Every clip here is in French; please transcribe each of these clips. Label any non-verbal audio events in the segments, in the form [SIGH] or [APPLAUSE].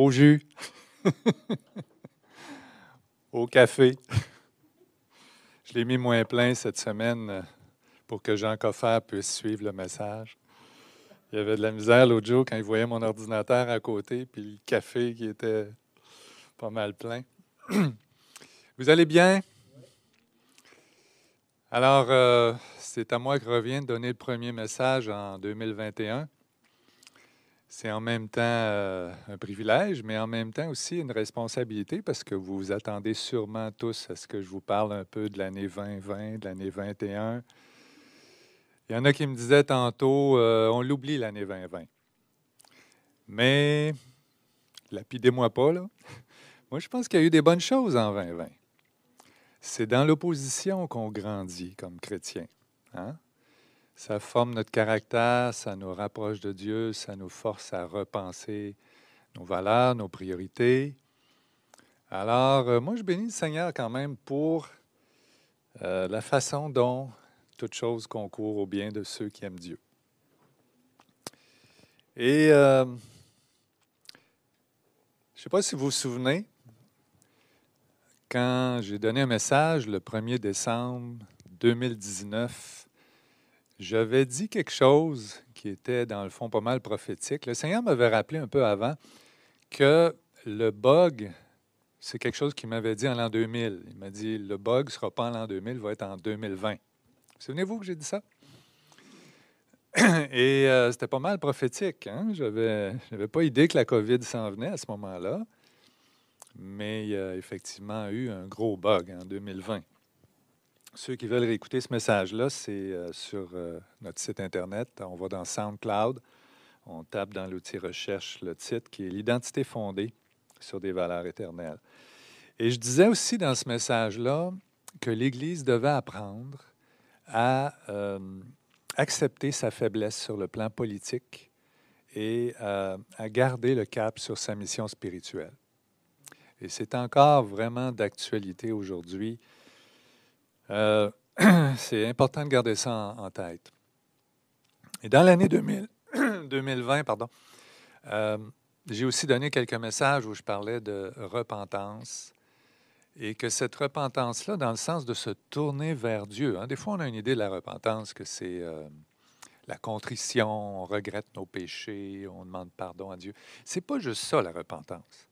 Au jus? [LAUGHS] Au café? Je l'ai mis moins plein cette semaine euh, pour que Jean Coffer puisse suivre le message. Il y avait de la misère l'autre jour quand il voyait mon ordinateur à côté, puis le café qui était pas mal plein. [CLEARS THROAT] Vous allez bien? Alors, euh, c'est à moi que revient de donner le premier message en 2021. C'est en même temps euh, un privilège, mais en même temps aussi une responsabilité parce que vous vous attendez sûrement tous à ce que je vous parle un peu de l'année 2020, de l'année 2021. Il y en a qui me disaient tantôt, euh, on l'oublie l'année 2020. Mais, lapidez-moi pas, là. [LAUGHS] Moi, je pense qu'il y a eu des bonnes choses en 2020. C'est dans l'opposition qu'on grandit comme chrétien. Hein? Ça forme notre caractère, ça nous rapproche de Dieu, ça nous force à repenser nos valeurs, nos priorités. Alors, euh, moi, je bénis le Seigneur quand même pour euh, la façon dont toute chose concourt au bien de ceux qui aiment Dieu. Et euh, je ne sais pas si vous vous souvenez, quand j'ai donné un message le 1er décembre 2019, j'avais dit quelque chose qui était, dans le fond, pas mal prophétique. Le Seigneur m'avait rappelé un peu avant que le bug, c'est quelque chose qu'il m'avait dit en l'an 2000. Il m'a dit, le bug ne sera pas en l'an 2000, il va être en 2020. Souvenez-vous que j'ai dit ça? [CLEARS THROAT] Et euh, c'était pas mal prophétique. Hein? Je n'avais pas idée que la COVID s'en venait à ce moment-là mais il y a effectivement eu un gros bug en 2020. Ceux qui veulent réécouter ce message-là, c'est euh, sur euh, notre site Internet. On va dans SoundCloud. On tape dans l'outil recherche le titre qui est L'identité fondée sur des valeurs éternelles. Et je disais aussi dans ce message-là que l'Église devait apprendre à euh, accepter sa faiblesse sur le plan politique et à garder le cap sur sa mission spirituelle. Et c'est encore vraiment d'actualité aujourd'hui. Euh, [CLEARS THROAT] c'est important de garder ça en, tête. Et dans l'année 2020, [CLEARS THROAT] pardon, euh, j'ai aussi donné quelques messages où je parlais de repentance et que cette repentance-là, dans le sens de se tourner vers Dieu, hein, des fois on a une idée de la repentance que c'est euh, la contrition, on regrette nos péchés, on demande pardon à Dieu. C'est pas juste ça la repentance.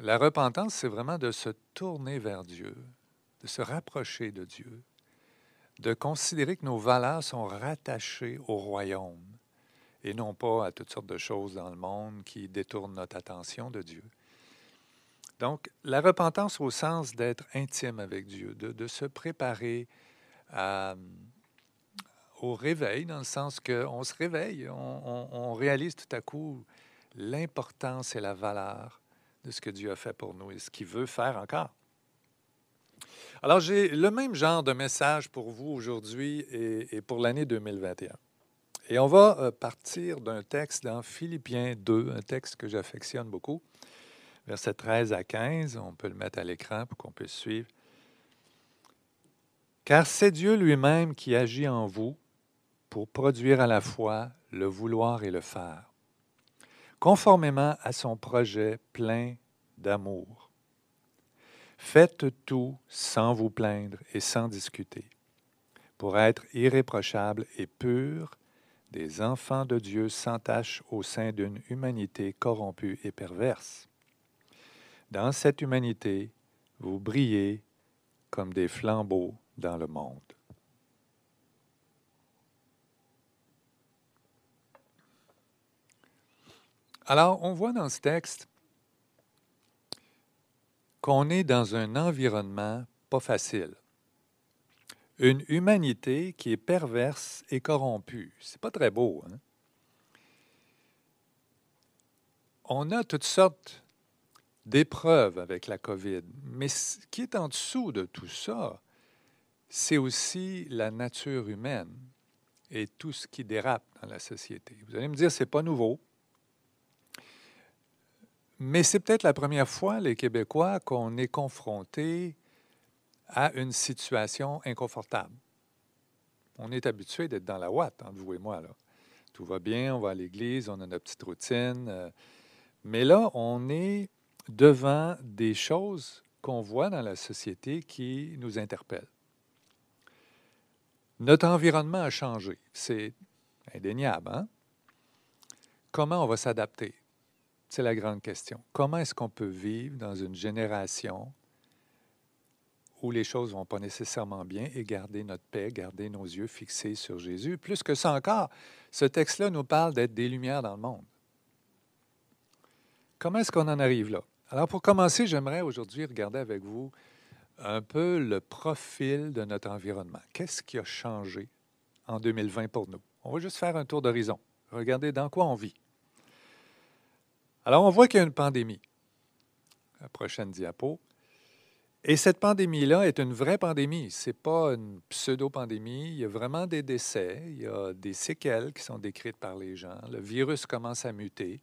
La repentance, c'est vraiment de se tourner vers Dieu, de se rapprocher de Dieu, de considérer que nos valeurs sont rattachées au royaume et non pas à toutes sortes de choses dans le monde qui détournent notre attention de Dieu. Donc, la repentance au sens d'être intime avec Dieu, de, se préparer au réveil, dans le sens qu'on se réveille, on réalise tout à coup l'importance et la valeur de ce que Dieu a fait pour nous et ce qu'il veut faire encore. Alors, j'ai le même genre de message pour vous aujourd'hui et, pour l'année 2021. Et on va euh, partir d'un texte dans Philippiens 2, un texte que j'affectionne beaucoup, versets 13 à 15. On peut le mettre à l'écran pour qu'on puisse suivre. Car c'est Dieu lui-même qui agit en vous pour produire à la fois le vouloir et le faire conformément à son projet plein d'amour. Faites tout sans vous plaindre et sans discuter, pour être irréprochables et purs, des enfants de Dieu sans tache au sein d'une humanité corrompue et perverse. Dans cette humanité, vous brillez comme des flambeaux dans le monde. Alors, on voit dans ce texte qu'on est dans un environnement pas facile. Une humanité qui est perverse et corrompue. C'est pas très beau. Hein? on a toutes sortes d'épreuves avec la COVID, mais ce qui est en dessous de tout ça, c'est aussi la nature humaine et tout ce qui dérape dans la société. Vous allez me dire, c'est pas nouveau. Mais c'est peut-être la première fois, les Québécois, qu'on est confronté à une situation inconfortable. On est habitué d'être dans la ouate, entre vous et moi. Là. Tout va bien, on va à l'église, on a notre petite routine. Euh, mais là, on est devant des choses qu'on voit dans la société qui nous interpellent. Notre environnement a changé, c'est indéniable. Hein? Comment on va s'adapter? C'est la grande question. Comment est-ce qu'on peut vivre dans une génération où les choses ne vont pas nécessairement bien et garder notre paix, garder nos yeux fixés sur Jésus? Plus que ça encore, ce texte-là nous parle d'être des lumières dans le monde. Comment est-ce qu'on en arrive là? Alors, pour commencer, j'aimerais aujourd'hui regarder avec vous un peu le profil de notre environnement. Qu'est-ce qui a changé en 2020 pour nous? On va juste faire un tour d'horizon. Regardez dans quoi on vit. Alors, on voit qu'il y a une pandémie. La prochaine diapo. Et cette pandémie-là est une vraie pandémie. Ce n'est pas une pseudo-pandémie. Il y a vraiment des décès. Il y a des séquelles qui sont décrites par les gens. Le virus commence à muter.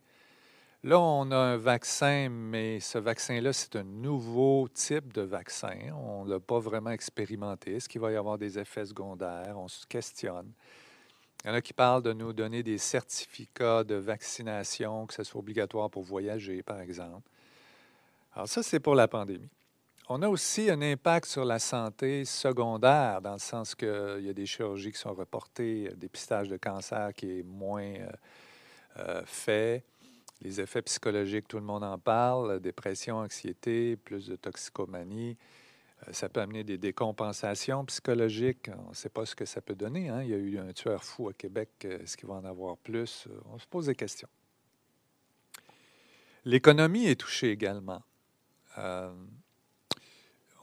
Là, on a un vaccin, mais ce vaccin-là, c'est un nouveau type de vaccin. On ne l'a pas vraiment expérimenté. Est-ce qu'il va y avoir des effets secondaires? On se questionne. Il y en a qui parlent de nous donner des certificats de vaccination, que ce soit obligatoire pour voyager, par exemple. Alors ça, c'est pour la pandémie. On a aussi un impact sur la santé secondaire, dans le sens qu'il y a des chirurgies qui sont reportées, dépistage de cancer qui est moins euh, euh, fait les effets psychologiques, tout le monde en parle, dépression, anxiété, plus de toxicomanie. Euh, ça peut amener des décompensations psychologiques. On ne sait pas ce que ça peut donner. Hein. Il y a eu un tueur fou à Québec. Euh, est-ce qu'il va en avoir plus? Euh, on se pose des questions. L'économie est touchée également.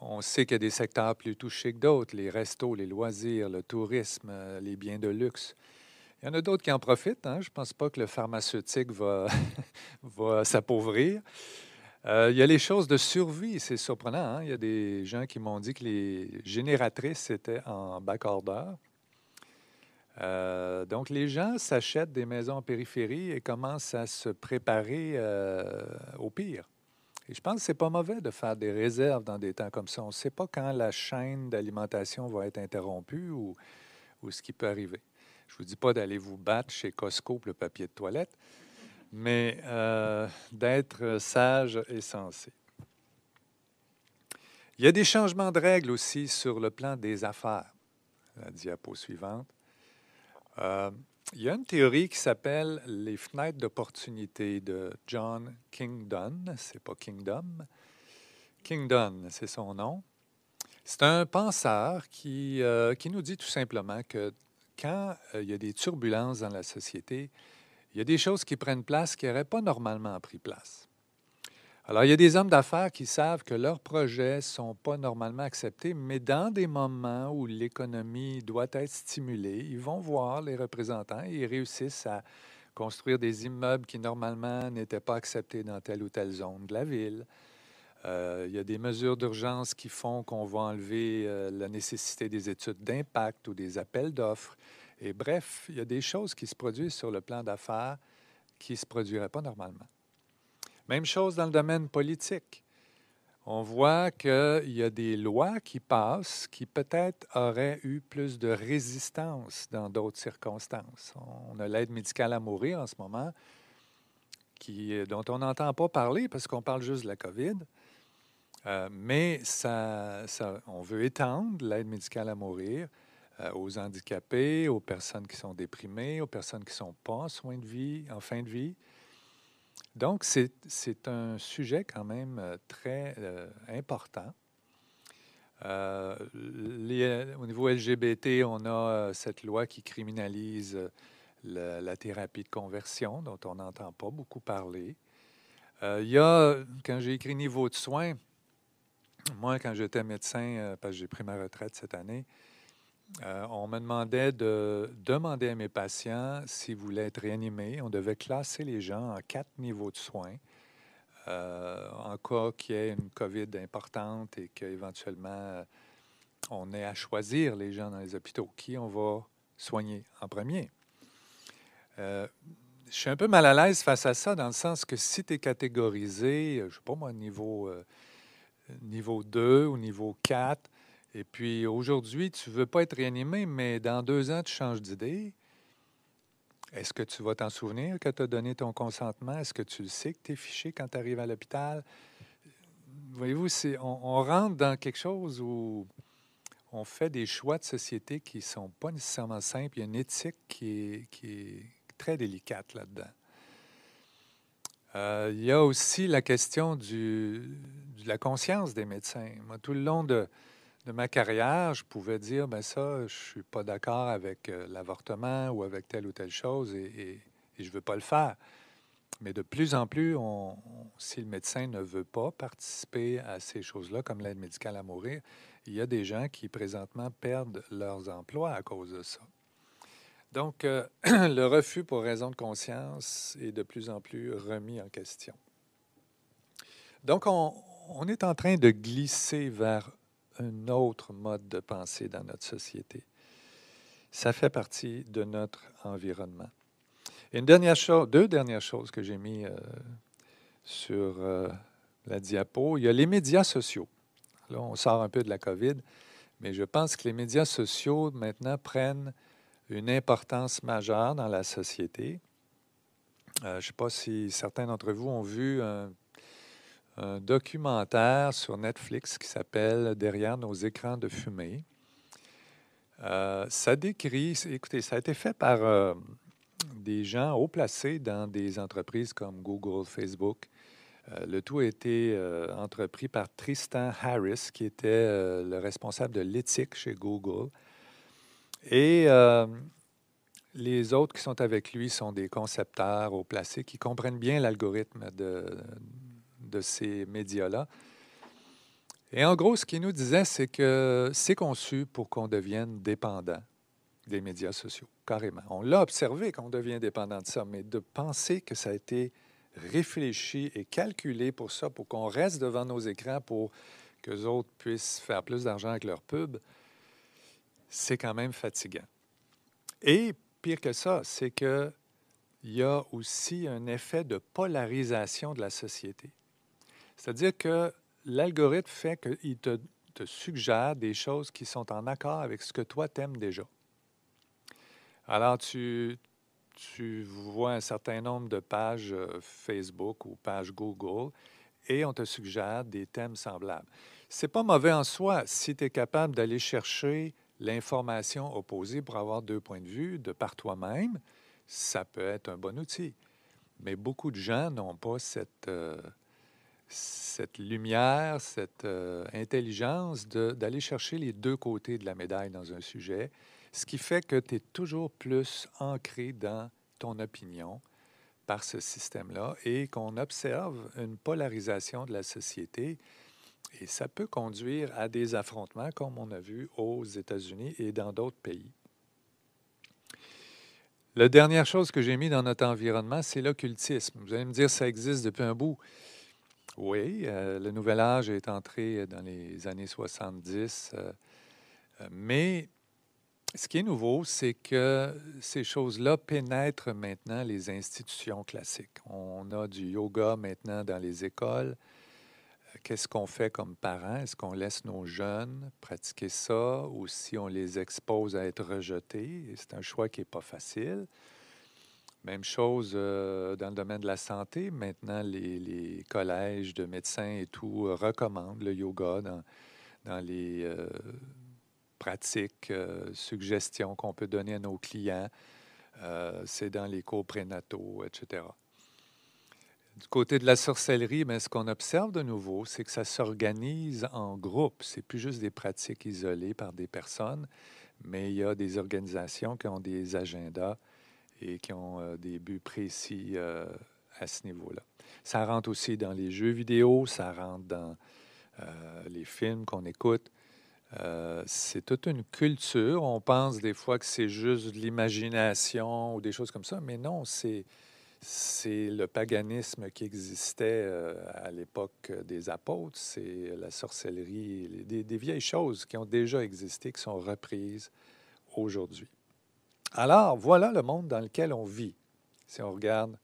on sait qu'il y a des secteurs plus touchés que d'autres, les restos, les loisirs, le tourisme, les biens de luxe. Il y en a d'autres qui en profitent. Hein. Je ne pense pas que le pharmaceutique va, [LAUGHS] va s'appauvrir. Euh, il y a les choses de survie, c'est surprenant. Hein. Il y a des gens qui m'ont dit que les génératrices étaient en back-order. Euh, donc, les gens s'achètent des maisons en périphérie et commencent à se préparer euh, au pire. Et je pense que ce n'est pas mauvais de faire des réserves dans des temps comme ça. On ne sait pas quand la chaîne d'alimentation va être interrompue ou, ou ce qui peut arriver. Je ne vous dis pas d'aller vous battre chez Costco pour le papier de toilette, mais euh, d'être sage et sensé. Il y a des changements de règles aussi sur le plan des affaires. La diapo suivante. Euh, il y a une théorie qui s'appelle les fenêtres d'opportunité de John Kingdon. C'est pas Kingdom. Kingdon, c'est son nom. C'est un penseur qui, euh, qui nous dit tout simplement que quand il y a des turbulences dans la société, il y a des choses qui prennent place qui n'auraient pas normalement pris place. Alors, il y a des hommes d'affaires qui savent que leurs projets ne sont pas normalement acceptés, mais dans des moments où l'économie doit être stimulée, ils vont voir les représentants et ils réussissent à construire des immeubles qui normalement n'étaient pas acceptés dans telle ou telle zone de la ville. Euh, il y a des mesures d'urgence qui font qu'on va enlever euh, la nécessité des études d'impact ou des appels d'offres. Et bref, il y a des choses qui se produisent sur le plan d'affaires qui ne se produiraient pas normalement. Même chose dans le domaine politique. On voit qu'il y a des lois qui passent qui peut-être auraient eu plus de résistance dans d'autres circonstances. On a l'aide médicale à mourir en ce moment, qui, dont on n'entend pas parler parce qu'on parle juste de la COVID. Euh, mais on veut étendre l'aide médicale à mourir euh, aux handicapés, aux personnes qui sont déprimées, aux personnes qui ne sont pas en soins de vie, en fin de vie. Donc, c'est un sujet quand même euh, très important. au niveau LGBT, on a cette loi qui criminalise la, thérapie de conversion, dont on n'entend pas beaucoup parler. il y a, quand j'ai écrit niveau de soins, moi, quand j'étais médecin, euh, parce que j'ai pris ma retraite cette année, euh, on me demandait de demander à mes patients s'ils voulaient être réanimés. On devait classer les gens en quatre niveaux de soins. Euh, en cas qu'il y ait une COVID importante et qu'éventuellement on ait à choisir les gens dans les hôpitaux, qui on va soigner en premier? Euh, je suis un peu mal à l'aise face à ça, dans le sens que si tu es catégorisé, je ne sais pas moi, niveau, euh, niveau 2 ou niveau 4, et puis aujourd'hui, tu veux pas être réanimé, mais dans deux ans, tu changes d'idée, est-ce que tu vas t'en souvenir que tu as donné ton consentement? Est-ce que tu sais que tu es fiché quand tu arrives à l'hôpital? Voyez-vous, on, on rentre dans quelque chose où on fait des choix de société qui ne sont pas nécessairement simples. Il y a une éthique qui est, très délicate là-dedans. Euh, il y a aussi la question de la conscience des médecins. Tout le long de, ma carrière, je pouvais dire, ben ça, je suis pas d'accord avec euh, l'avortement ou avec telle ou telle chose et, je ne veux pas le faire. Mais de plus en plus, si le médecin ne veut pas participer à ces choses-là, comme l'aide médicale à mourir, il y a des gens qui présentement perdent leurs emplois à cause de ça. Donc, euh, [CLEARS THROAT] le refus pour raison de conscience est de plus en plus remis en question. Donc, on, on est en train de glisser vers un autre mode de pensée dans notre société. Ça fait partie de notre environnement. une dernière chose, deux dernières choses que j'ai mis euh, sur euh, la diapo, il y a les médias sociaux. Là, on sort un peu de la COVID, mais je pense que les médias sociaux maintenant prennent une importance majeure dans la société. Euh, je ne sais pas si certains d'entre vous ont vu un, documentaire sur Netflix qui s'appelle Derrière nos écrans de fumée. Euh, ça décrit, écoutez, ça a été fait par euh, des gens haut placés dans des entreprises comme Google, Facebook, euh, le tout a été entrepris par Tristan Harris, qui était le responsable de l'éthique chez Google. Et les autres qui sont avec lui sont des concepteurs haut placés qui comprennent bien l'algorithme de, de ces médias-là. Et en gros, ce qu'il nous disait, c'est que c'est conçu pour qu'on devienne dépendant des médias sociaux, carrément. On l'a observé qu'on devient dépendant de ça, mais de penser que ça a été réfléchi et calculé pour ça, pour qu'on reste devant nos écrans pour que les autres puissent faire plus d'argent avec leur pub, c'est quand même fatigant. Et pire que ça, c'est qu'il y a aussi un effet de polarisation de la société. C'est-à-dire que l'algorithme fait qu'il te, suggère des choses qui sont en accord avec ce que toi t'aimes déjà. Alors, tu, tu vois un certain nombre de pages euh, Facebook ou pages Google et on te suggère des thèmes semblables. C'est pas mauvais en soi si tu es capable d'aller chercher l'information opposée pour avoir deux points de vue de par toi-même. Ça peut être un bon outil. Mais beaucoup de gens n'ont pas cette, euh, cette lumière, cette euh, intelligence d'aller chercher les deux côtés de la médaille dans un sujet ce qui fait que tu es toujours plus ancré dans ton opinion par ce système-là et qu'on observe une polarisation de la société. Et ça peut conduire à des affrontements comme on a vu aux États-Unis et dans d'autres pays. La dernière chose que j'ai mis dans notre environnement, c'est l'occultisme. Vous allez me dire, ça existe depuis un bout. Oui, euh, le Nouvel Âge est entré dans les années 70, euh, mais ce qui est nouveau, c'est que ces choses-là pénètrent maintenant les institutions classiques. On a du yoga maintenant dans les écoles. Qu'est-ce qu'on fait comme parents? Est-ce qu'on laisse nos jeunes pratiquer ça ou si on les expose à être rejetés? C'est un choix qui n'est pas facile. Même chose euh, dans le domaine de la santé. Maintenant, les, collèges de médecins et tout euh, recommandent le yoga dans, dans les euh, pratiques, suggestions qu'on peut donner à nos clients. C'est dans les cours prénataux, etc. Du côté de la sorcellerie, mais ben, ce qu'on observe de nouveau, c'est que ça s'organise en groupe. C'est plus juste des pratiques isolées par des personnes, mais il y a des organisations qui ont des agendas et qui ont euh, des buts précis à ce niveau-là. Ça rentre aussi dans les jeux vidéo, ça rentre dans les films qu'on écoute. Euh, c'est toute une culture. On pense des fois que c'est juste de l'imagination ou des choses comme ça, mais non, c'est, c'est le paganisme qui existait euh, à l'époque des apôtres, c'est la sorcellerie, des, vieilles choses qui ont déjà existé, qui sont reprises aujourd'hui. Alors, voilà le monde dans lequel on vit. Si on regarde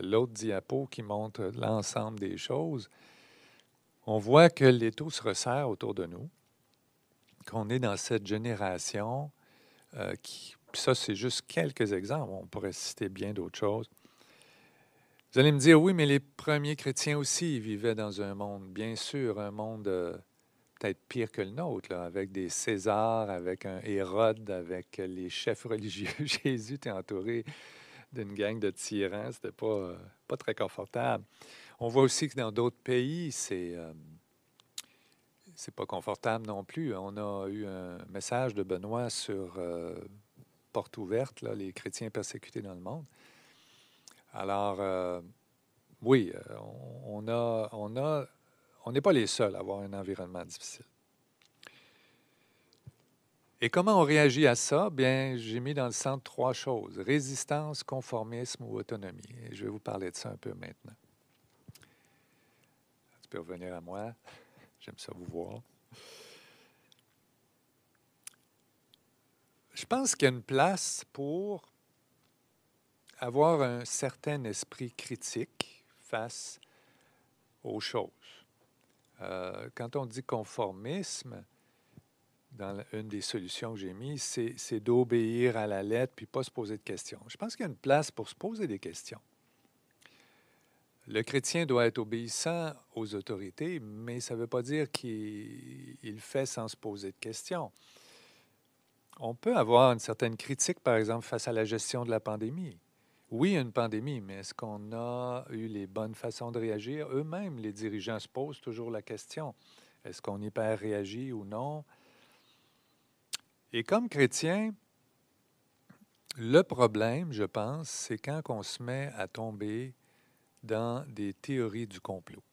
l'autre diapo qui montre l'ensemble des choses, on voit que l'étau se resserre autour de nous qu'on est dans cette génération euh, qui, ça, c'est juste quelques exemples. On pourrait citer bien d'autres choses. Vous allez me dire, oui, mais les premiers chrétiens aussi vivaient dans un monde, bien sûr, un monde euh, peut-être pire que le nôtre, avec des Césars, avec un Hérode, avec les chefs religieux. [LAUGHS] Jésus était entouré d'une gang de tyrans. C'était pas, euh, pas très confortable. On voit aussi que dans d'autres pays, c'est c'est pas confortable non plus. On a eu un message de Benoît sur euh, Porte ouverte, les chrétiens persécutés dans le monde. Alors, euh, oui, euh, on a, on a, on n'est pas les seuls à avoir un environnement difficile. Et comment on réagit à ça? Bien, j'ai mis dans le centre trois choses résistance, conformisme ou autonomie. Et je vais vous parler de ça un peu maintenant. Tu peux revenir à moi. [LAUGHS] J'aime ça vous voir. Je pense qu'il y a une place pour avoir un certain esprit critique face aux choses. Euh, quand on dit conformisme, dans une des solutions que j'ai mises, c'est d'obéir à la lettre puis pas se poser de questions. Je pense qu'il y a une place pour se poser des questions. Le chrétien doit être obéissant aux autorités, mais ça ne veut pas dire qu'il fait sans se poser de questions. On peut avoir une certaine critique, par exemple, face à la gestion de la pandémie. Oui, une pandémie, mais est-ce qu'on a eu les bonnes façons de réagir? Eux-mêmes, les dirigeants se posent toujours la question. Est-ce qu'on y peut réagir ou non? Et comme chrétien, le problème, je pense, c'est quand on se met à tomber dans des théories du complot.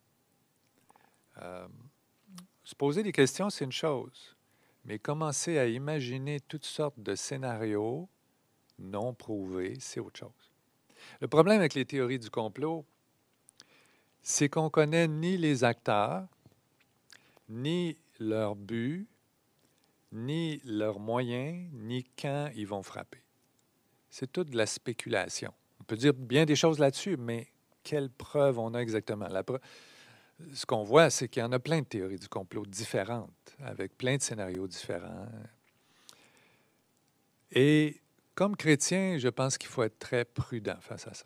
Euh, se poser des questions, c'est une chose, mais commencer à imaginer toutes sortes de scénarios non prouvés, c'est autre chose. Le problème avec les théories du complot, c'est qu'on connaît ni les acteurs, ni leur but, ni leurs moyens, ni quand ils vont frapper. C'est toute de la spéculation. On peut dire bien des choses là-dessus, mais quelle preuve on a exactement? Ce qu'on voit, c'est qu'il y en a plein de théories du complot différentes, avec plein de scénarios différents. Et comme chrétien, je pense qu'il faut être très prudent face à ça.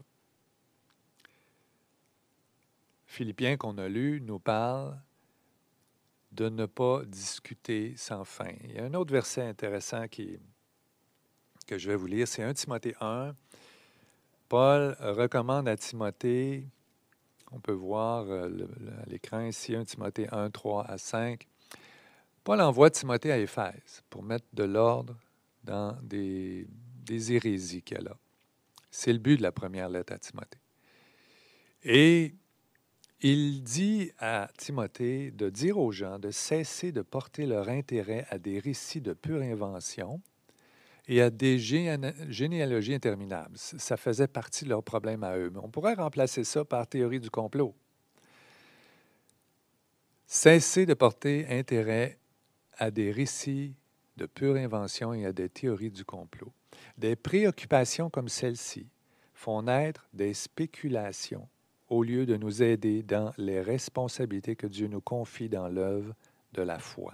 Philippiens qu'on a lu nous parle de ne pas discuter sans fin. Il y a un autre verset intéressant qui, que je vais vous lire, c'est 1 Timothée 1, Paul recommande à Timothée, on peut voir euh, à l'écran ici, 1 Timothée 1, 3 à 5. Paul envoie Timothée à Éphèse pour mettre de l'ordre dans des, des hérésies qu'il y a. C'est le but de la première lettre à Timothée. Et il dit à Timothée de dire aux gens de cesser de porter leur intérêt à des récits de pure invention et à des généalogies interminables. Ça faisait partie de leur problème à eux. Mais on pourrait remplacer ça par théorie du complot. Cesser de porter intérêt à des récits de pure invention et à des théories du complot. Des préoccupations comme celle-ci font naître des spéculations au lieu de nous aider dans les responsabilités que Dieu nous confie dans l'œuvre de la foi.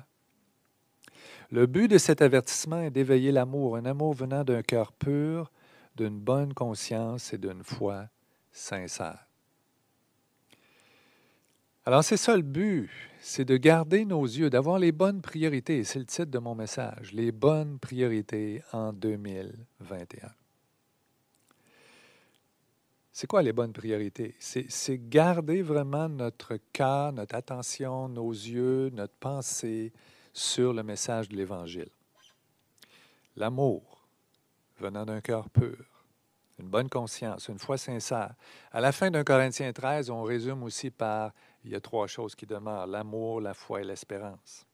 Le but de cet avertissement est d'éveiller l'amour, un amour venant d'un cœur pur, d'une bonne conscience et d'une foi sincère. Alors c'est ça le but, c'est de garder nos yeux, d'avoir les bonnes priorités. C'est le titre de mon message, les bonnes priorités en 2021. C'est quoi les bonnes priorités? C'est garder vraiment notre cœur, notre attention, nos yeux, notre pensée, sur le message de l'Évangile. L'amour venant d'un cœur pur, une bonne conscience, une foi sincère. À la fin d'un Corinthiens 13, on résume aussi par il y a trois choses qui demeurent, l'amour, la foi et l'espérance.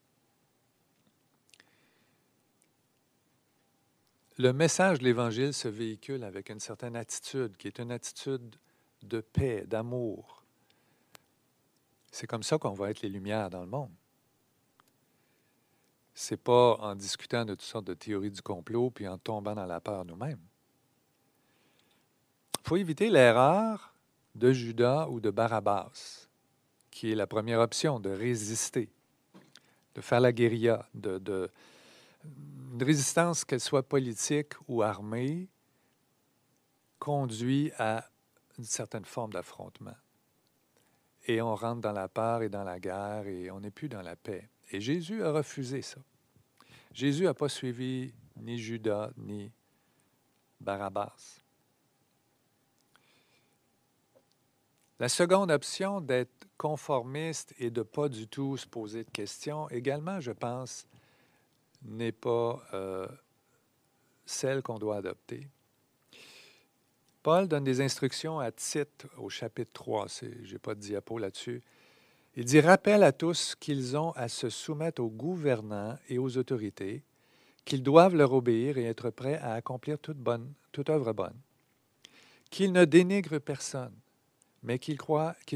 Le message de l'Évangile se véhicule avec une certaine attitude, qui est une attitude de paix, d'amour. C'est comme ça qu'on va être les lumières dans le monde. C'est pas en discutant de toutes sortes de théories du complot puis en tombant dans la peur nous-mêmes. Il faut éviter l'erreur de Judas ou de Barabbas qui est la première option, de résister, de faire la guérilla, de, une résistance, qu'elle soit politique ou armée, conduit à une certaine forme d'affrontement. Et on rentre dans la peur et dans la guerre et on n'est plus dans la paix. Et Jésus a refusé ça. Jésus n'a pas suivi ni Judas ni Barabbas. La seconde option d'être conformiste et de pas du tout se poser de questions, également, je pense, n'est pas euh, celle qu'on doit adopter. Paul donne des instructions à Tite au chapitre 3. Je n'ai pas de diapo là-dessus. Il dit Rappelle à tous qu'ils ont à se soumettre aux gouvernants et aux autorités, qu'ils doivent leur obéir et être prêts à accomplir toute, bonne, toute œuvre bonne, qu'ils ne dénigrent personne, mais qu'il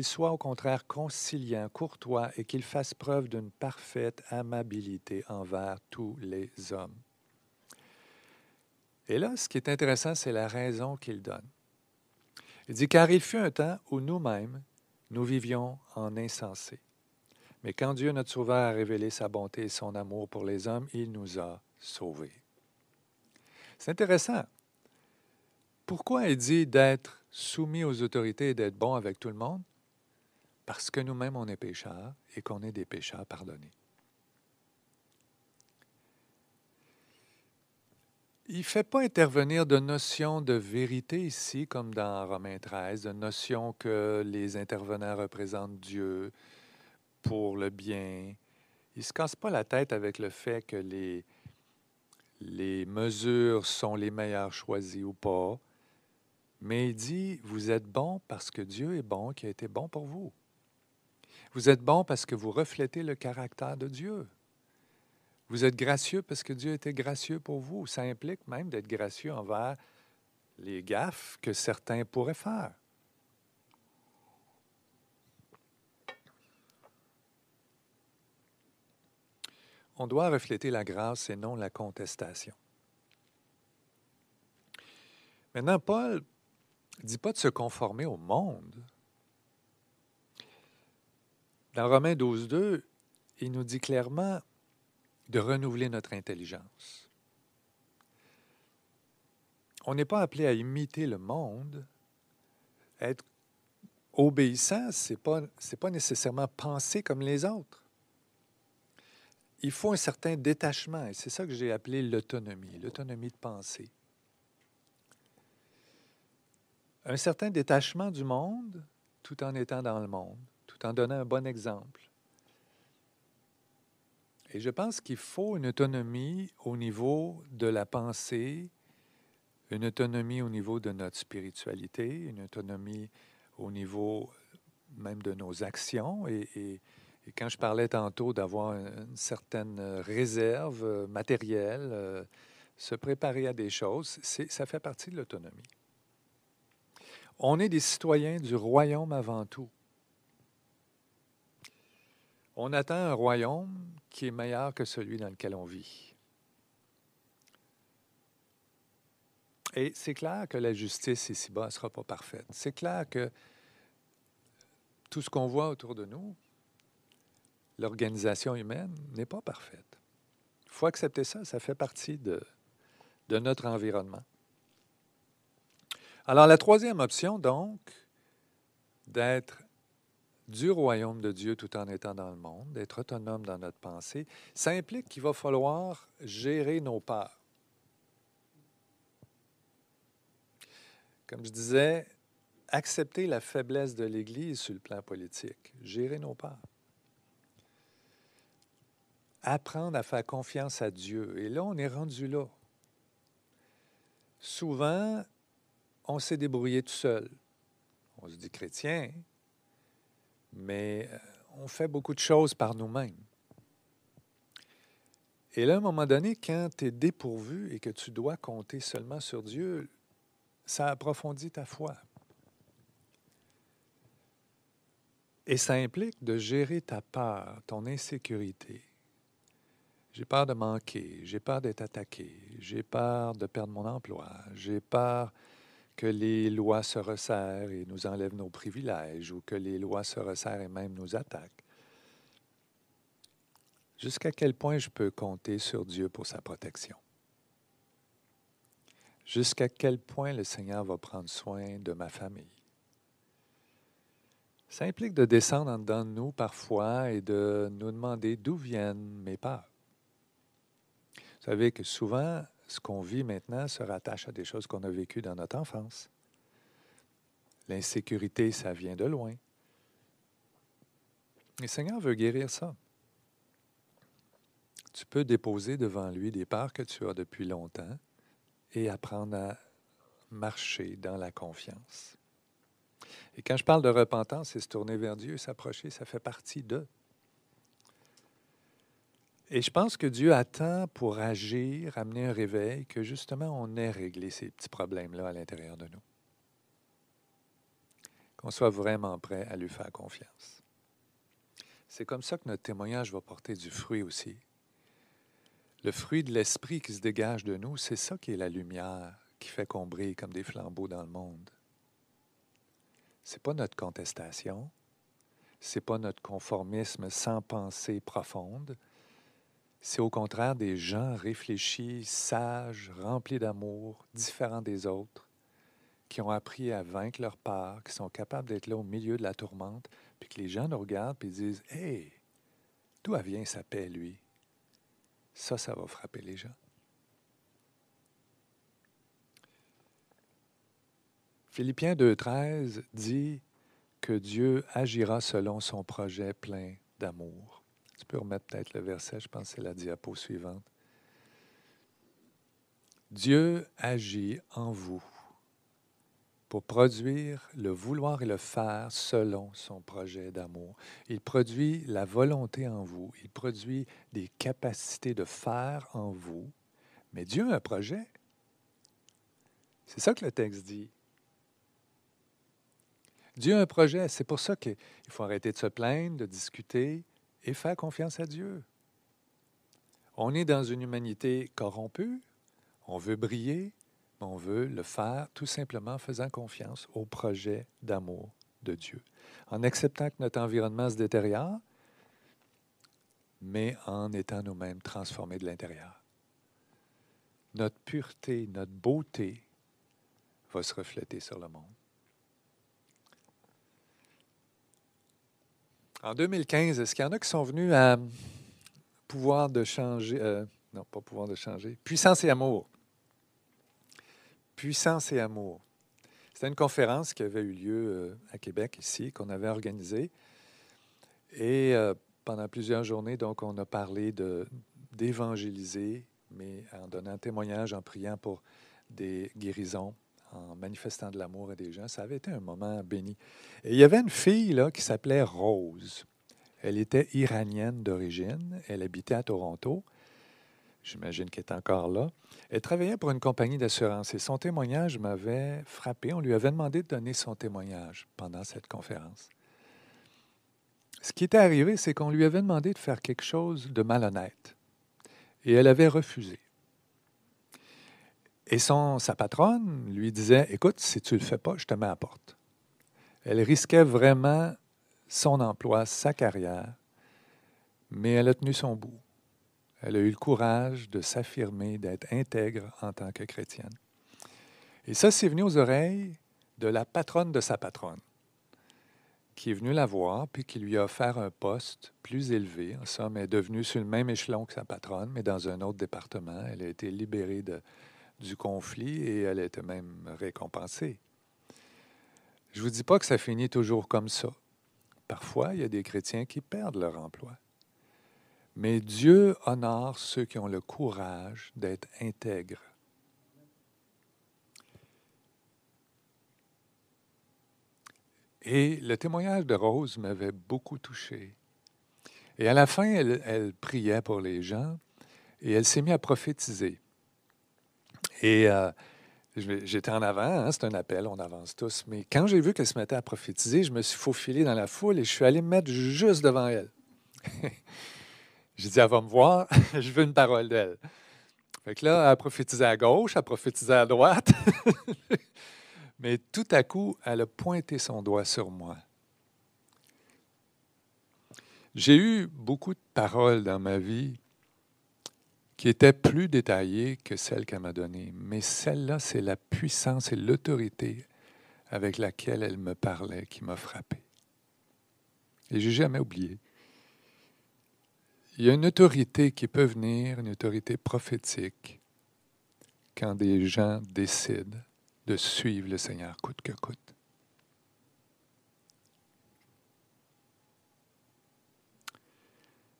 soient au contraire conciliants, courtois et qu'ils fassent preuve d'une parfaite amabilité envers tous les hommes. Et là, ce qui est intéressant, c'est la raison qu'il donne. Il dit, car il fut un temps où nous-mêmes, nous vivions en insensé. Mais quand Dieu, notre Sauveur, a révélé sa bonté et son amour pour les hommes, il nous a sauvés. C'est intéressant. Pourquoi il dit d'être soumis aux autorités et d'être bon avec tout le monde? Parce que nous-mêmes, on est pécheurs et qu'on est des pécheurs pardonnés. Il ne fait pas intervenir de notion de vérité ici, comme dans Romains 13, de notion que les intervenants représentent Dieu pour le bien. Il ne se casse pas la tête avec le fait que les, les mesures sont les meilleures choisies ou pas. Mais il dit, vous êtes bon parce que Dieu est bon, qui a été bon pour vous. Vous êtes bon parce que vous reflétez le caractère de Dieu. Vous êtes gracieux parce que Dieu était gracieux pour vous. Ça implique même d'être gracieux envers les gaffes que certains pourraient faire. On doit refléter la grâce et non la contestation. Maintenant, Paul ne dit pas de se conformer au monde. Dans Romains 12, 2, il nous dit clairement de renouveler notre intelligence. On n'est pas appelé à imiter le monde. Être obéissant, ce n'est pas, pas nécessairement penser comme les autres. Il faut un certain détachement, et c'est ça que j'ai appelé l'autonomie, l'autonomie de penser un certain détachement du monde tout en étant dans le monde, tout en donnant un bon exemple. Et je pense qu'il faut une autonomie au niveau de la pensée, une autonomie au niveau de notre spiritualité, une autonomie au niveau même de nos actions. Et, quand je parlais tantôt d'avoir une certaine réserve matérielle, euh, se préparer à des choses, ça fait partie de l'autonomie. On est des citoyens du royaume avant tout. On attend un royaume qui est meilleur que celui dans lequel on vit. Et c'est clair que la justice ici-bas ne sera pas parfaite. C'est clair que tout ce qu'on voit autour de nous, l'organisation humaine, n'est pas parfaite. Il faut accepter ça, ça fait partie de, de notre environnement. Alors la troisième option, donc, d'être du royaume de Dieu tout en étant dans le monde, d'être autonome dans notre pensée, ça implique qu'il va falloir gérer nos peurs. Comme je disais, accepter la faiblesse de l'Église sur le plan politique, gérer nos peurs. Apprendre à faire confiance à Dieu. Et là, on est rendu là. Souvent, on s'est débrouillé tout seul. On se dit chrétien, mais euh, on fait beaucoup de choses par nous-mêmes. Et là, à un moment donné, quand tu es dépourvu et que tu dois compter seulement sur Dieu, ça approfondit ta foi. Et ça implique de gérer ta peur, ton insécurité. J'ai peur de manquer, j'ai peur d'être attaqué, j'ai peur de perdre mon emploi, j'ai peur que les lois se resserrent et nous enlèvent nos privilèges ou que les lois se resserrent et même nous attaquent. Jusqu'à quel point je peux compter sur Dieu pour sa protection? Jusqu'à quel point le Seigneur va prendre soin de ma famille? Ça implique de descendre en dedans de nous parfois et de nous demander d'où viennent mes peurs. Vous savez que souvent, ce qu'on vit maintenant se rattache à des choses qu'on a vécues dans notre enfance. L'insécurité, ça vient de loin. Le Seigneur veut guérir ça. Tu peux déposer devant lui des peurs que tu as depuis longtemps et apprendre à marcher dans la confiance. Et quand je parle de repentance, c'est se tourner vers Dieu, s'approcher, ça fait partie de. Et je pense que Dieu attend pour agir, amener un réveil, que justement on ait réglé ces petits problèmes-là à l'intérieur de nous. Qu'on soit vraiment prêt à lui faire confiance. C'est comme ça que notre témoignage va porter du fruit aussi. Le fruit de l'esprit qui se dégage de nous, c'est ça qui est la lumière qui fait qu'on comme des flambeaux dans le monde. C'est pas notre contestation, c'est pas notre conformisme sans pensée profonde, c'est au contraire des gens réfléchis, sages, remplis d'amour, différents des autres, qui ont appris à vaincre leur part, qui sont capables d'être là au milieu de la tourmente, puis que les gens nous regardent et disent Hé, d'où vient sa paix, lui Ça, ça va frapper les gens. Philippiens 2.13 dit que Dieu agira selon son projet plein d'amour. Peux remettre peut-être le verset, je pense que c'est la diapo suivante. Dieu agit en vous pour produire le vouloir et le faire selon son projet d'amour. Il produit la volonté en vous, il produit des capacités de faire en vous, mais Dieu a un projet. C'est ça que le texte dit. Dieu a un projet, c'est pour ça qu'il faut arrêter de se plaindre, de discuter, et faire confiance à Dieu. On est dans une humanité corrompue, on veut briller, mais on veut le faire tout simplement en faisant confiance au projet d'amour de Dieu, en acceptant que notre environnement se détériore, mais en étant nous-mêmes transformés de l'intérieur. Notre pureté, notre beauté va se refléter sur le monde. En 2015, est-ce qu'il y en a qui sont venus à pouvoir de changer, euh, non, pas pouvoir de changer, puissance et amour. Puissance et amour. C'était une conférence qui avait eu lieu euh, à Québec, ici, qu'on avait organisée. Et euh, pendant plusieurs journées, donc, on a parlé d'évangéliser, mais en donnant témoignage, en priant pour des guérisons, en manifestant de l'amour à des gens. Ça avait été un moment béni. Et il y avait une fille là, qui s'appelait Rose. Elle était iranienne d'origine. Elle habitait à Toronto. J'imagine qu'elle est encore là. Elle travaillait pour une compagnie d'assurance et son témoignage m'avait frappé. On lui avait demandé de donner son témoignage pendant cette conférence. Ce qui était arrivé, c'est qu'on lui avait demandé de faire quelque chose de malhonnête. Et elle avait refusé. Et son, sa patronne lui disait, écoute, si tu ne le fais pas, je te mets à la porte. Elle risquait vraiment son emploi, sa carrière, mais elle a tenu son bout. Elle a eu le courage de s'affirmer, d'être intègre en tant que chrétienne. Et ça, c'est venu aux oreilles de la patronne de sa patronne, qui est venue la voir, puis qui lui a offert un poste plus élevé. En somme, elle est devenue sur le même échelon que sa patronne, mais dans un autre département. Elle a été libérée de, du conflit et elle était même récompensée. Je ne vous dis pas que ça finit toujours comme ça. Parfois, il y a des chrétiens qui perdent leur emploi. Mais Dieu honore ceux qui ont le courage d'être intègres. Et le témoignage de Rose m'avait beaucoup touché. Et à la fin, elle, elle priait pour les gens. Et elle s'est mise à prophétiser. Et euh, j'étais en avant, hein, c'est un appel, on avance tous. Mais quand j'ai vu qu'elle se mettait à prophétiser, je me suis faufilé dans la foule et je suis allé me mettre juste devant elle. [LAUGHS] j'ai dit, elle va me voir, [LAUGHS] je veux une parole d'elle. Fait que là, elle prophétisait à gauche, elle prophétisait à droite. [LAUGHS] Mais tout à coup, elle a pointé son doigt sur moi. J'ai eu beaucoup de paroles dans ma vie qui étaient plus détaillées que celles qu'elle m'a données. Mais celle-là, c'est la puissance et l'autorité avec laquelle elle me parlait qui m'a frappé. Et je n'ai jamais oublié. Il y a une autorité qui peut venir, une autorité prophétique, quand des gens décident de suivre le Seigneur coûte que coûte.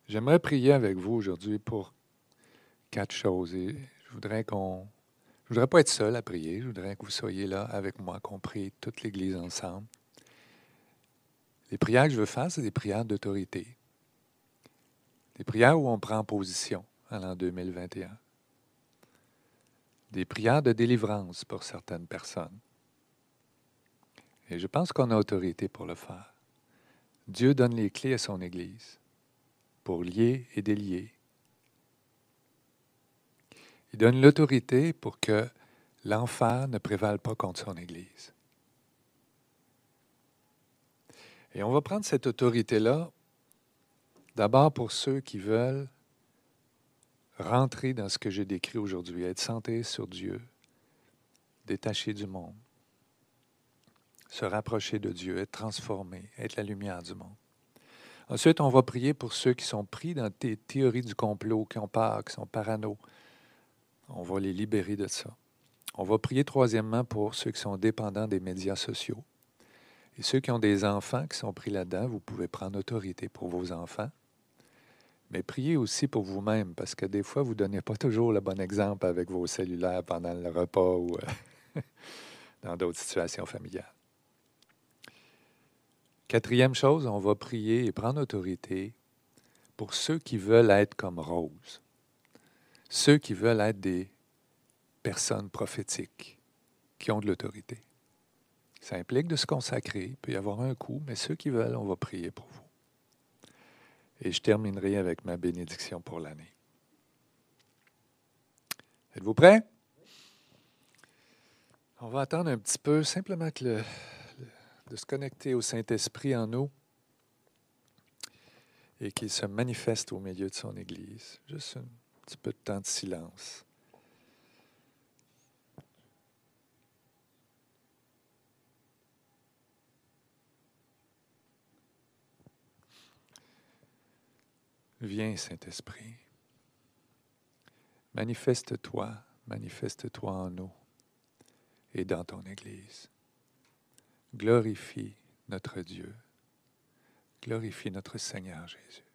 J'aimerais prier avec vous aujourd'hui pour quatre choses. Je voudrais qu'on. Je voudrais pas être seul à prier. Je voudrais que vous soyez là avec moi, qu'on prie toute l'Église ensemble. Les prières que je veux faire, c'est des prières d'autorité. Des prières où on prend position en l'an 2021. Des prières de délivrance pour certaines personnes. Et je pense qu'on a autorité pour le faire. Dieu donne les clés à son Église pour lier et délier. Il donne l'autorité pour que l'enfer ne prévale pas contre son Église. Et on va prendre cette autorité-là d'abord pour ceux qui veulent rentrer dans ce que j'ai décrit aujourd'hui, être centré sur Dieu, détaché du monde, se rapprocher de Dieu, être transformé, être la lumière du monde. Ensuite, on va prier pour ceux qui sont pris dans des théories du complot, qui ont peur, qui sont parano. On va les libérer de ça. On va prier troisièmement pour ceux qui sont dépendants des médias sociaux. Et ceux qui ont des enfants qui sont pris là-dedans, vous pouvez prendre autorité pour vos enfants. Mais priez aussi pour vous-même, parce que des fois, vous ne donnez pas toujours le bon exemple avec vos cellulaires pendant le repas ou euh, [LAUGHS] dans d'autres situations familiales. Quatrième chose, on va prier et prendre autorité pour ceux qui veulent être comme Rose, ceux qui veulent être des personnes prophétiques, qui ont de l'autorité. Ça implique de se consacrer, il peut y avoir un coup, mais ceux qui veulent, on va prier pour vous. Et je terminerai avec ma bénédiction pour l'année. Êtes-vous prêts? On va attendre un petit peu, simplement de se connecter au Saint-Esprit en nous et qu'il se manifeste au milieu de son Église. Juste un peu de temps de silence. Viens, Saint-Esprit. Manifeste-toi, manifeste-toi en nous et dans ton Église. Glorifie notre Dieu. Glorifie notre Seigneur Jésus.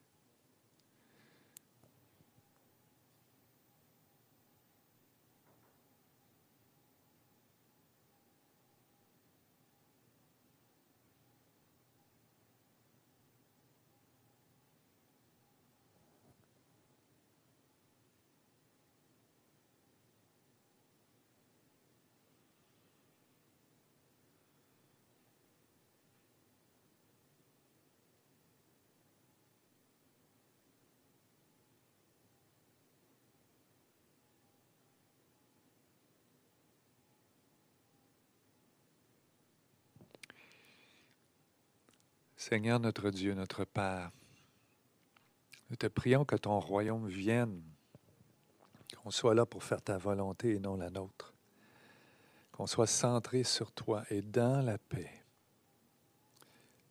Seigneur notre Dieu, notre Père, nous te prions que ton royaume vienne, qu'on soit là pour faire ta volonté et non la nôtre, qu'on soit centré sur toi et dans la paix.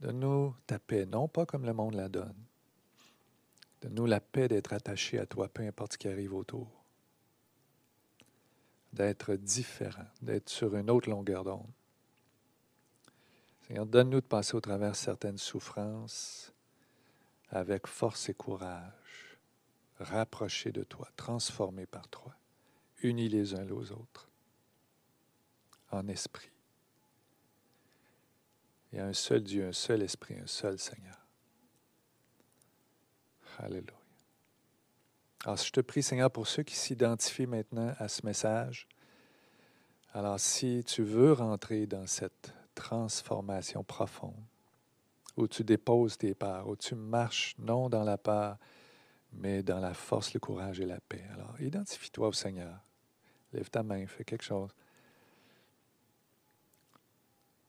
Donne-nous ta paix, non pas comme le monde la donne. Donne-nous la paix d'être attaché à toi, peu importe ce qui arrive autour. D'être différent, d'être sur une autre longueur d'onde. Seigneur, donne-nous de passer au travers certaines souffrances avec force et courage, rapprochés de toi, transformés par toi, unis les uns aux autres, en esprit. Il y a un seul Dieu, un seul esprit, un seul Seigneur. Alléluia. Alors, je te prie, Seigneur, pour ceux qui s'identifient maintenant à ce message, alors si tu veux rentrer dans cette transformation profonde, où tu déposes tes parts, où tu marches non dans la peur, mais dans la force, le courage et la paix. Alors, identifie-toi au Seigneur. Lève ta main, fais quelque chose.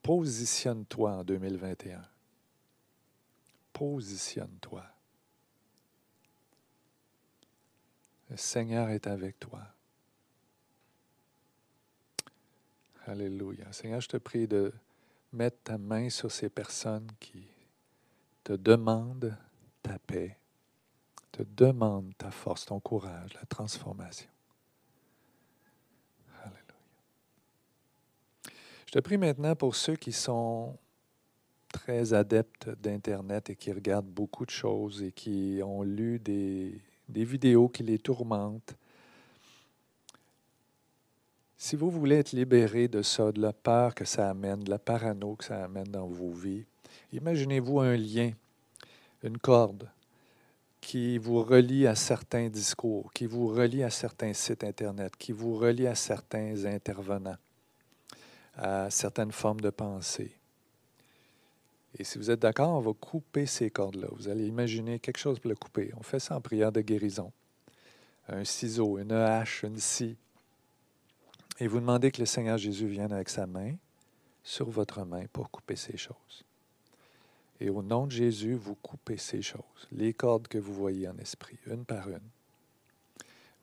Positionne-toi en 2021. Positionne-toi. Le Seigneur est avec toi. Alléluia. Seigneur, je te prie de mettre ta main sur ces personnes qui te demandent ta paix, te demandent ta force, ton courage, la transformation. Alléluia. Je te prie maintenant pour ceux qui sont très adeptes d'Internet et qui regardent beaucoup de choses et qui ont lu des des vidéos qui les tourmentent. Si vous voulez être libéré de ça, de la peur que ça amène, de la parano que ça amène dans vos vies, imaginez-vous un lien, une corde qui vous relie à certains discours, qui vous relie à certains sites Internet, qui vous relie à certains intervenants, à certaines formes de pensée. Et si vous êtes d'accord, on va couper ces cordes-là. Vous allez imaginer quelque chose pour le couper. On fait ça en prière de guérison. Un ciseau, une hache, une scie. Et vous demandez que le Seigneur Jésus vienne avec sa main sur votre main pour couper ces choses. Et au nom de Jésus, vous coupez ces choses, les cordes que vous voyez en esprit, une par une.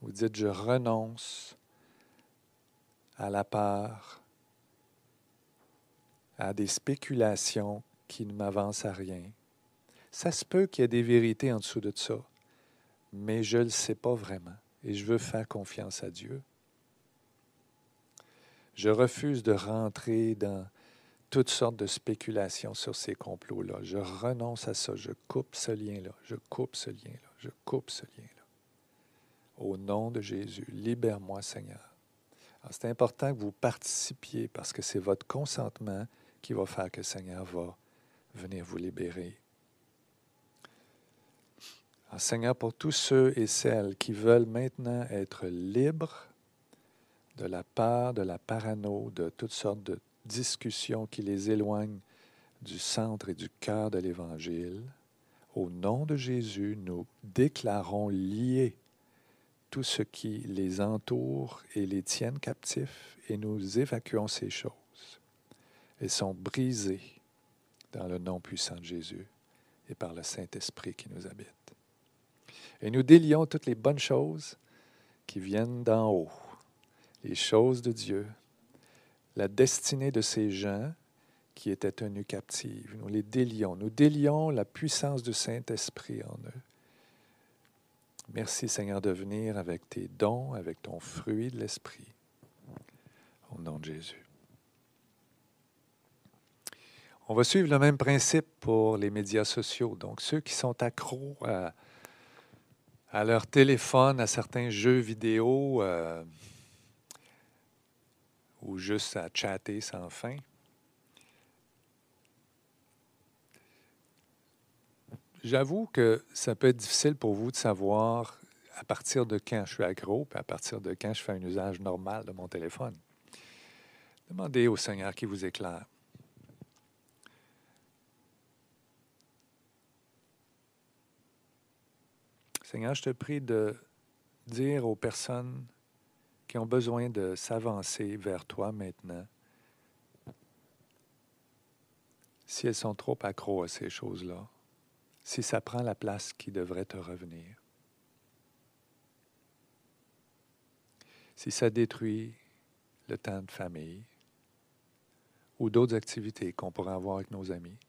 Vous dites, je renonce à la part, à des spéculations qui ne m'avance à rien. Ça se peut qu'il y ait des vérités en dessous de ça, mais je ne le sais pas vraiment et je veux faire confiance à Dieu. Je refuse de rentrer dans toutes sortes de spéculations sur ces complots-là. Je renonce à ça. Je coupe ce lien-là. Je coupe ce lien-là. Je coupe ce lien-là. Au nom de Jésus, libère-moi, Seigneur. C'est important que vous participiez parce que c'est votre consentement qui va faire que le Seigneur va venir vous libérer. Seigneur, pour tous ceux et celles qui veulent maintenant être libres de la peur, de la parano, de toutes sortes de discussions qui les éloignent du centre et du cœur de l'Évangile, au nom de Jésus, nous déclarons liés tout ce qui les entoure et les tiennent captifs et nous évacuons ces choses. Elles sont brisées dans le nom puissant de Jésus et par le Saint-Esprit qui nous habite. Et nous délions toutes les bonnes choses qui viennent d'en haut, les choses de Dieu, la destinée de ces gens qui étaient tenus captifs. Nous les délions. Nous délions la puissance du Saint-Esprit en eux. Merci Seigneur de venir avec tes dons, avec ton fruit de l'Esprit. Au nom de Jésus. On va suivre le même principe pour les médias sociaux. Donc, ceux qui sont accros à, leur téléphone, à certains jeux vidéo euh, ou juste à chatter sans fin. J'avoue que ça peut être difficile pour vous de savoir à partir de quand je suis accro, puis à partir de quand je fais un usage normal de mon téléphone. Demandez au Seigneur qui vous éclaire. Seigneur, je te prie de dire aux personnes qui ont besoin de s'avancer vers toi maintenant, si elles sont trop accros à ces choses-là, si ça prend la place qui devrait te revenir, si ça détruit le temps de famille ou d'autres activités qu'on pourrait avoir avec nos amis.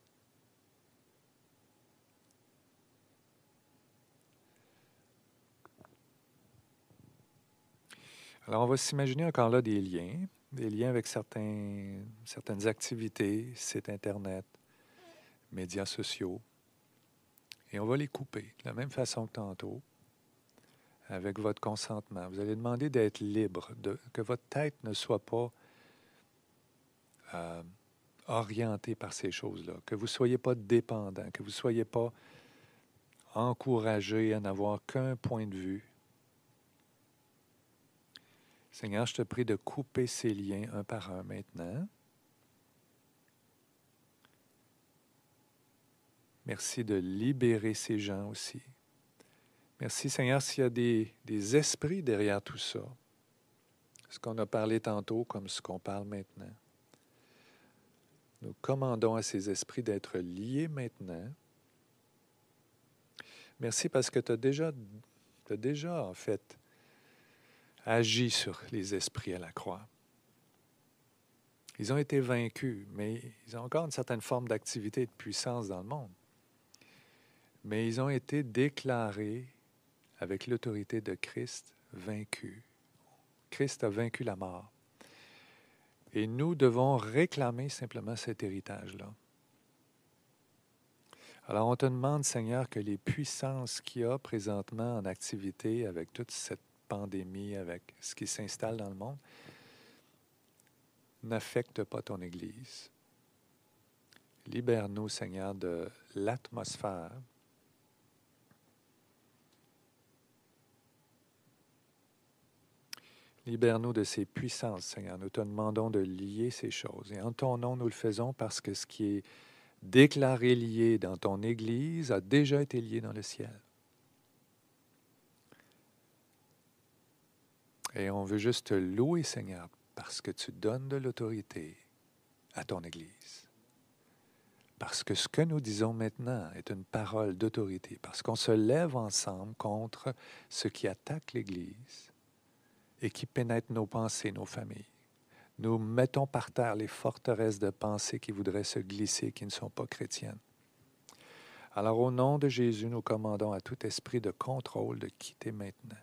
Alors, on va s'imaginer encore là des liens, des liens avec certaines activités, sites Internet, médias sociaux. Et on va les couper de la même façon que tantôt, avec votre consentement. Vous allez demander d'être libre, que votre tête ne soit pas euh, orientée par ces choses-là, que vous ne soyez pas dépendant, que vous ne soyez pas encouragé à n'avoir qu'un point de vue Seigneur, je te prie de couper ces liens un par un maintenant. Merci de libérer ces gens aussi. Merci Seigneur s'il y a des, des, esprits derrière tout ça. Ce qu'on a parlé tantôt comme ce qu'on parle maintenant. Nous commandons à ces esprits d'être liés maintenant. Merci parce que tu as déjà, as déjà, en fait, agi sur les esprits à la croix. Ils ont été vaincus, mais ils ont encore une certaine forme d'activité et de puissance dans le monde mais ils ont été déclarés avec l'autorité de Christ vaincus. Christ a vaincu la mort. Et nous devons réclamer simplement cet héritage-là. Alors on te demande, Seigneur, que les puissances qu'il y a présentement en activité avec toute cette pandémie, avec ce qui s'installe dans le monde, n'affectent pas ton Église. Libère-nous, Seigneur, de l'atmosphère Libère-nous de ces puissances, Seigneur. Nous te demandons de lier ces choses. Et en ton nom, nous le faisons parce que ce qui est déclaré lié dans ton Église a déjà été lié dans le ciel. Et on veut juste te louer, Seigneur, parce que tu donnes de l'autorité à ton Église. Parce que ce que nous disons maintenant est une parole d'autorité, parce qu'on se lève ensemble contre ce qui attaque l'Église et qui pénètre nos pensées, nos familles. Nous mettons par terre les forteresses de pensées qui voudraient se glisser, qui ne sont pas chrétiennes. Alors au nom de Jésus, nous commandons à tout esprit de contrôle de quitter maintenant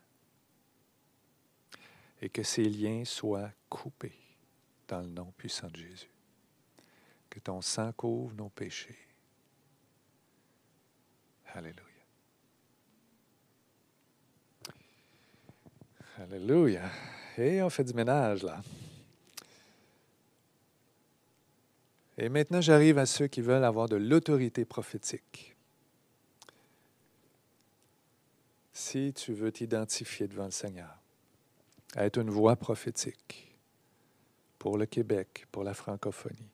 et que ces liens soient coupés dans le nom puissant de Jésus. Que ton sang couvre nos péchés. Alléluia. Alléluia. Et on fait du ménage là. Et maintenant, j'arrive à ceux qui veulent avoir de l'autorité prophétique. Si tu veux t'identifier devant le Seigneur, être une voix prophétique pour le Québec, pour la francophonie,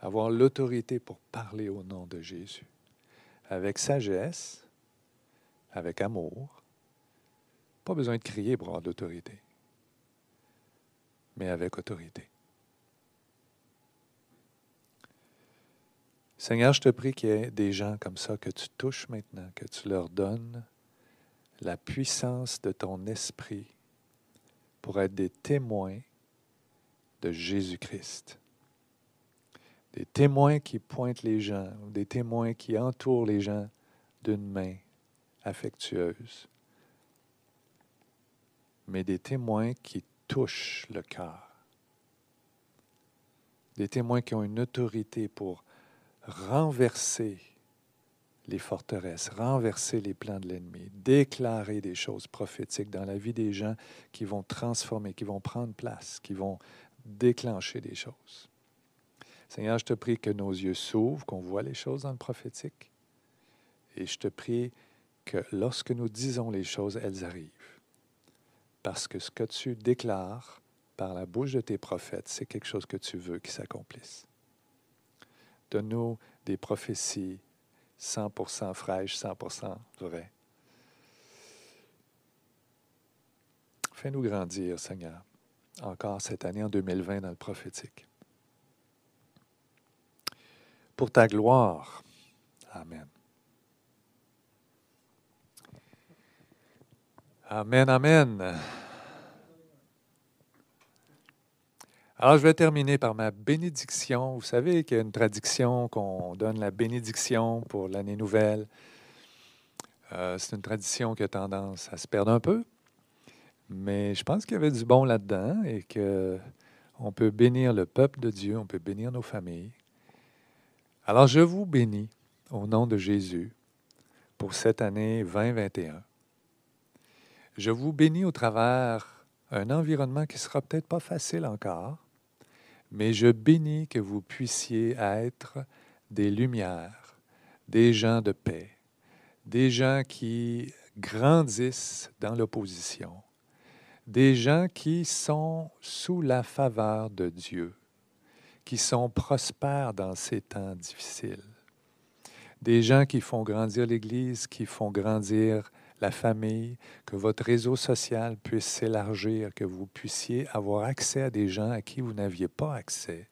avoir l'autorité pour parler au nom de Jésus, avec sagesse, avec amour, pas besoin de crier pour avoir de l'autorité, mais avec autorité. Seigneur, je te prie qu'il y ait des gens comme ça que tu touches maintenant, que tu leur donnes la puissance de ton esprit pour être des témoins de Jésus-Christ. Des témoins qui pointent les gens, des témoins qui entourent les gens d'une main affectueuse, mais des témoins qui touchent le cœur. Des témoins qui ont une autorité pour renverser les forteresses, renverser les plans de l'ennemi, déclarer des choses prophétiques dans la vie des gens qui vont transformer, qui vont prendre place, qui vont déclencher des choses. Seigneur, je te prie que nos yeux s'ouvrent, qu'on voit les choses dans le prophétique. Et je te prie que lorsque nous disons les choses, elles arrivent parce que ce que tu déclares par la bouche de tes prophètes, c'est quelque chose que tu veux qui s'accomplisse. Donne-nous des prophéties 100% fraîches, 100% vraies. Fais-nous grandir, Seigneur, encore cette année en 2020 dans le prophétique. Pour ta gloire. Amen. Amen, amen. Alors, je vais terminer par ma bénédiction. Vous savez qu'il y a une tradition qu'on donne la bénédiction pour l'année nouvelle. Euh, c'est une tradition qui a tendance à se perdre un peu, mais je pense qu'il y avait du bon là-dedans et qu'on peut bénir le peuple de Dieu, on peut bénir nos familles. Alors, je vous bénis au nom de Jésus pour cette année 2021. Je vous bénis au travers un environnement qui sera peut-être pas facile encore, mais je bénis que vous puissiez être des lumières, des gens de paix, des gens qui grandissent dans l'opposition, des gens qui sont sous la faveur de Dieu, qui sont prospères dans ces temps difficiles, des gens qui font grandir l'Église, qui font grandir la famille, que votre réseau social puisse s'élargir, que vous puissiez avoir accès à des gens à qui vous n'aviez pas accès.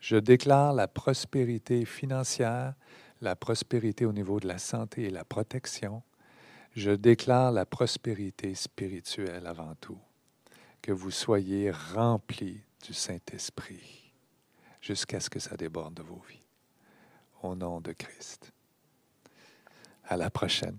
Je déclare la prospérité financière, la prospérité au niveau de la santé et la protection. Je déclare la prospérité spirituelle avant tout. Que vous soyez remplis du Saint-Esprit jusqu'à ce que ça déborde de vos vies. Au nom de Christ. À la prochaine.